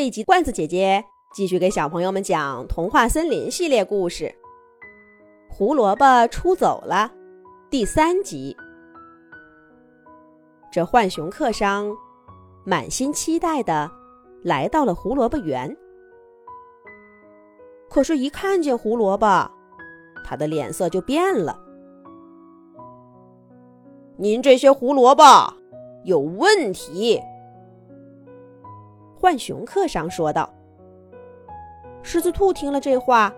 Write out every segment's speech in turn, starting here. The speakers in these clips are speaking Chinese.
这一集罐子姐姐继续给小朋友们讲童话森林系列故事《胡萝卜出走了》第三集。这浣熊客商满心期待的来到了胡萝卜园，可是，一看见胡萝卜，他的脸色就变了。您这些胡萝卜有问题。浣熊客商说道：“狮子兔听了这话，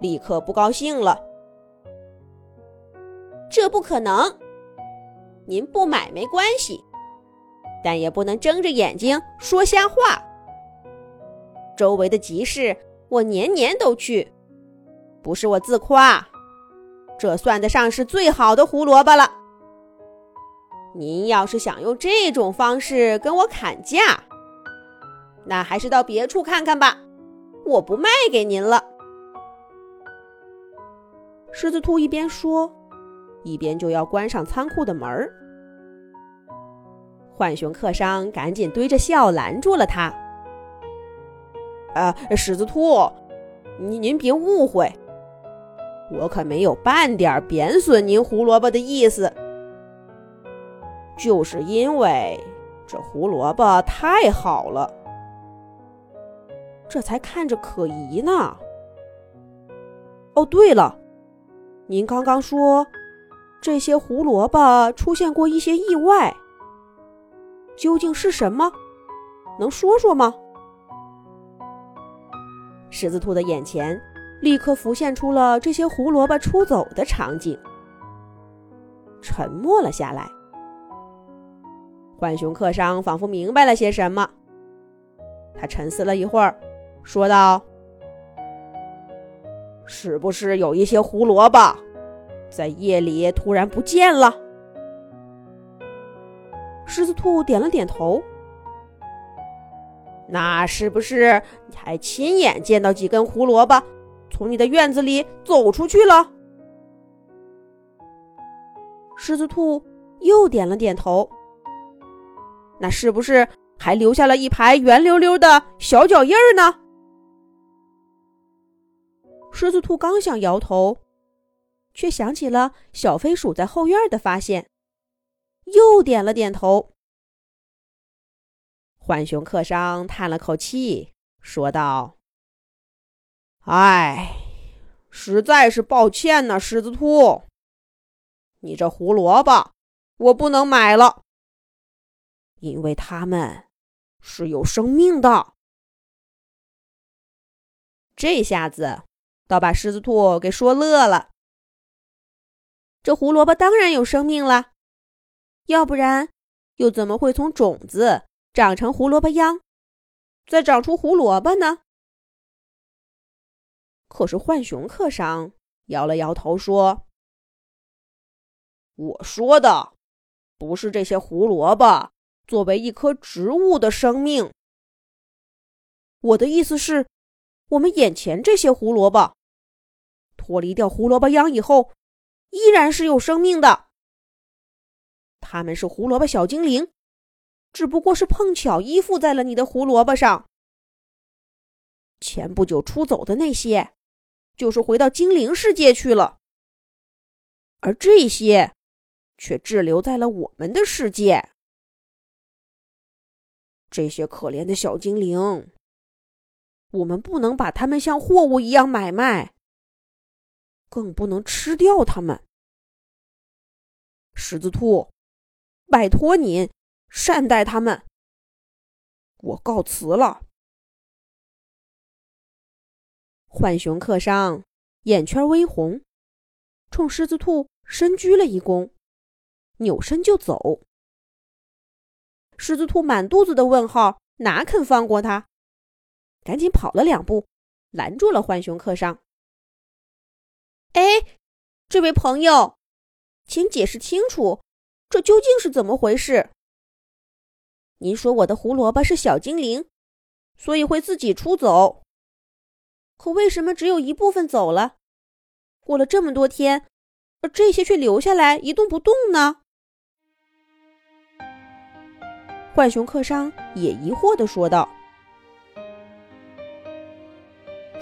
立刻不高兴了。这不可能！您不买没关系，但也不能睁着眼睛说瞎话。周围的集市我年年都去，不是我自夸，这算得上是最好的胡萝卜了。您要是想用这种方式跟我砍价，那还是到别处看看吧，我不卖给您了。狮子兔一边说，一边就要关上仓库的门儿。浣熊客商赶紧堆着笑拦住了他：“啊，狮子兔，您您别误会，我可没有半点贬损您胡萝卜的意思，就是因为这胡萝卜太好了。”这才看着可疑呢。哦，对了，您刚刚说这些胡萝卜出现过一些意外，究竟是什么？能说说吗？狮子兔的眼前立刻浮现出了这些胡萝卜出走的场景，沉默了下来。浣熊客商仿佛明白了些什么，他沉思了一会儿。说道：“是不是有一些胡萝卜在夜里突然不见了？”狮子兔点了点头。那是不是你还亲眼见到几根胡萝卜从你的院子里走出去了？狮子兔又点了点头。那是不是还留下了一排圆溜溜的小脚印儿呢？狮子兔刚想摇头，却想起了小飞鼠在后院的发现，又点了点头。浣熊客商叹了口气，说道：“哎，实在是抱歉呐，狮子兔，你这胡萝卜我不能买了，因为它们是有生命的。”这下子。倒把狮子兔给说乐了。这胡萝卜当然有生命了，要不然又怎么会从种子长成胡萝卜秧，再长出胡萝卜呢？可是浣熊客商摇了摇头说：“我说的不是这些胡萝卜作为一棵植物的生命，我的意思是。”我们眼前这些胡萝卜，脱离掉胡萝卜秧以后，依然是有生命的。他们是胡萝卜小精灵，只不过是碰巧依附在了你的胡萝卜上。前不久出走的那些，就是回到精灵世界去了，而这些，却滞留在了我们的世界。这些可怜的小精灵。我们不能把它们像货物一样买卖，更不能吃掉它们。狮子兔，拜托您善待它们。我告辞了。浣熊客商眼圈微红，冲狮子兔深鞠了一躬，扭身就走。狮子兔满肚子的问号，哪肯放过他？赶紧跑了两步，拦住了浣熊客商。哎，这位朋友，请解释清楚，这究竟是怎么回事？您说我的胡萝卜是小精灵，所以会自己出走。可为什么只有一部分走了？过了这么多天，而这些却留下来一动不动呢？浣熊客商也疑惑的说道。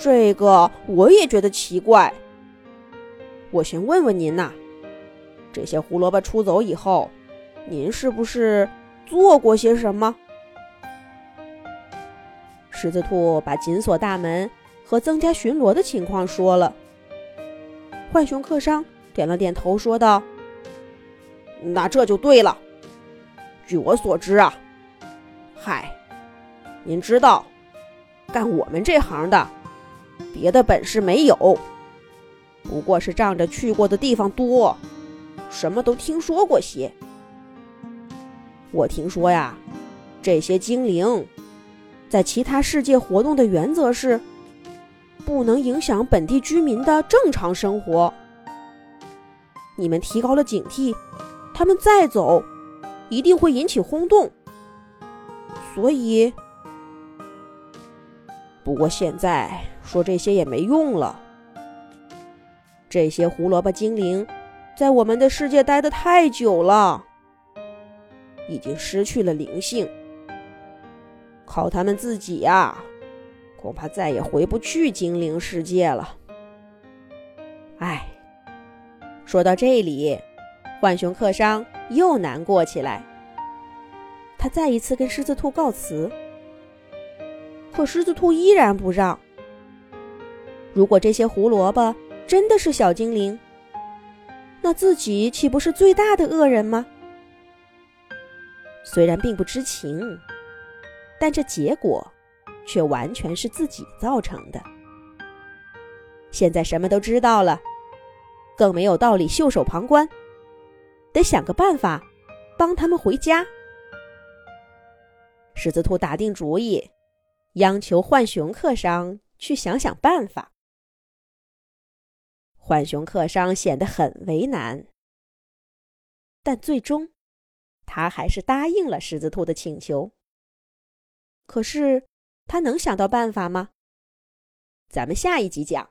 这个我也觉得奇怪。我先问问您呐，这些胡萝卜出走以后，您是不是做过些什么？狮子兔把紧锁大门和增加巡逻的情况说了。浣熊客商点了点头，说道：“那这就对了。据我所知啊，嗨，您知道，干我们这行的，别的本事没有，不过是仗着去过的地方多，什么都听说过些。我听说呀，这些精灵在其他世界活动的原则是。”不能影响本地居民的正常生活。你们提高了警惕，他们再走，一定会引起轰动。所以，不过现在说这些也没用了。这些胡萝卜精灵在我们的世界待得太久了，已经失去了灵性。靠他们自己呀！恐怕再也回不去精灵世界了。唉，说到这里，浣熊客商又难过起来。他再一次跟狮子兔告辞，可狮子兔依然不让。如果这些胡萝卜真的是小精灵，那自己岂不是最大的恶人吗？虽然并不知情，但这结果。却完全是自己造成的。现在什么都知道了，更没有道理袖手旁观，得想个办法帮他们回家。狮子兔打定主意，央求浣熊客商去想想办法。浣熊客商显得很为难，但最终他还是答应了狮子兔的请求。可是。他能想到办法吗？咱们下一集讲。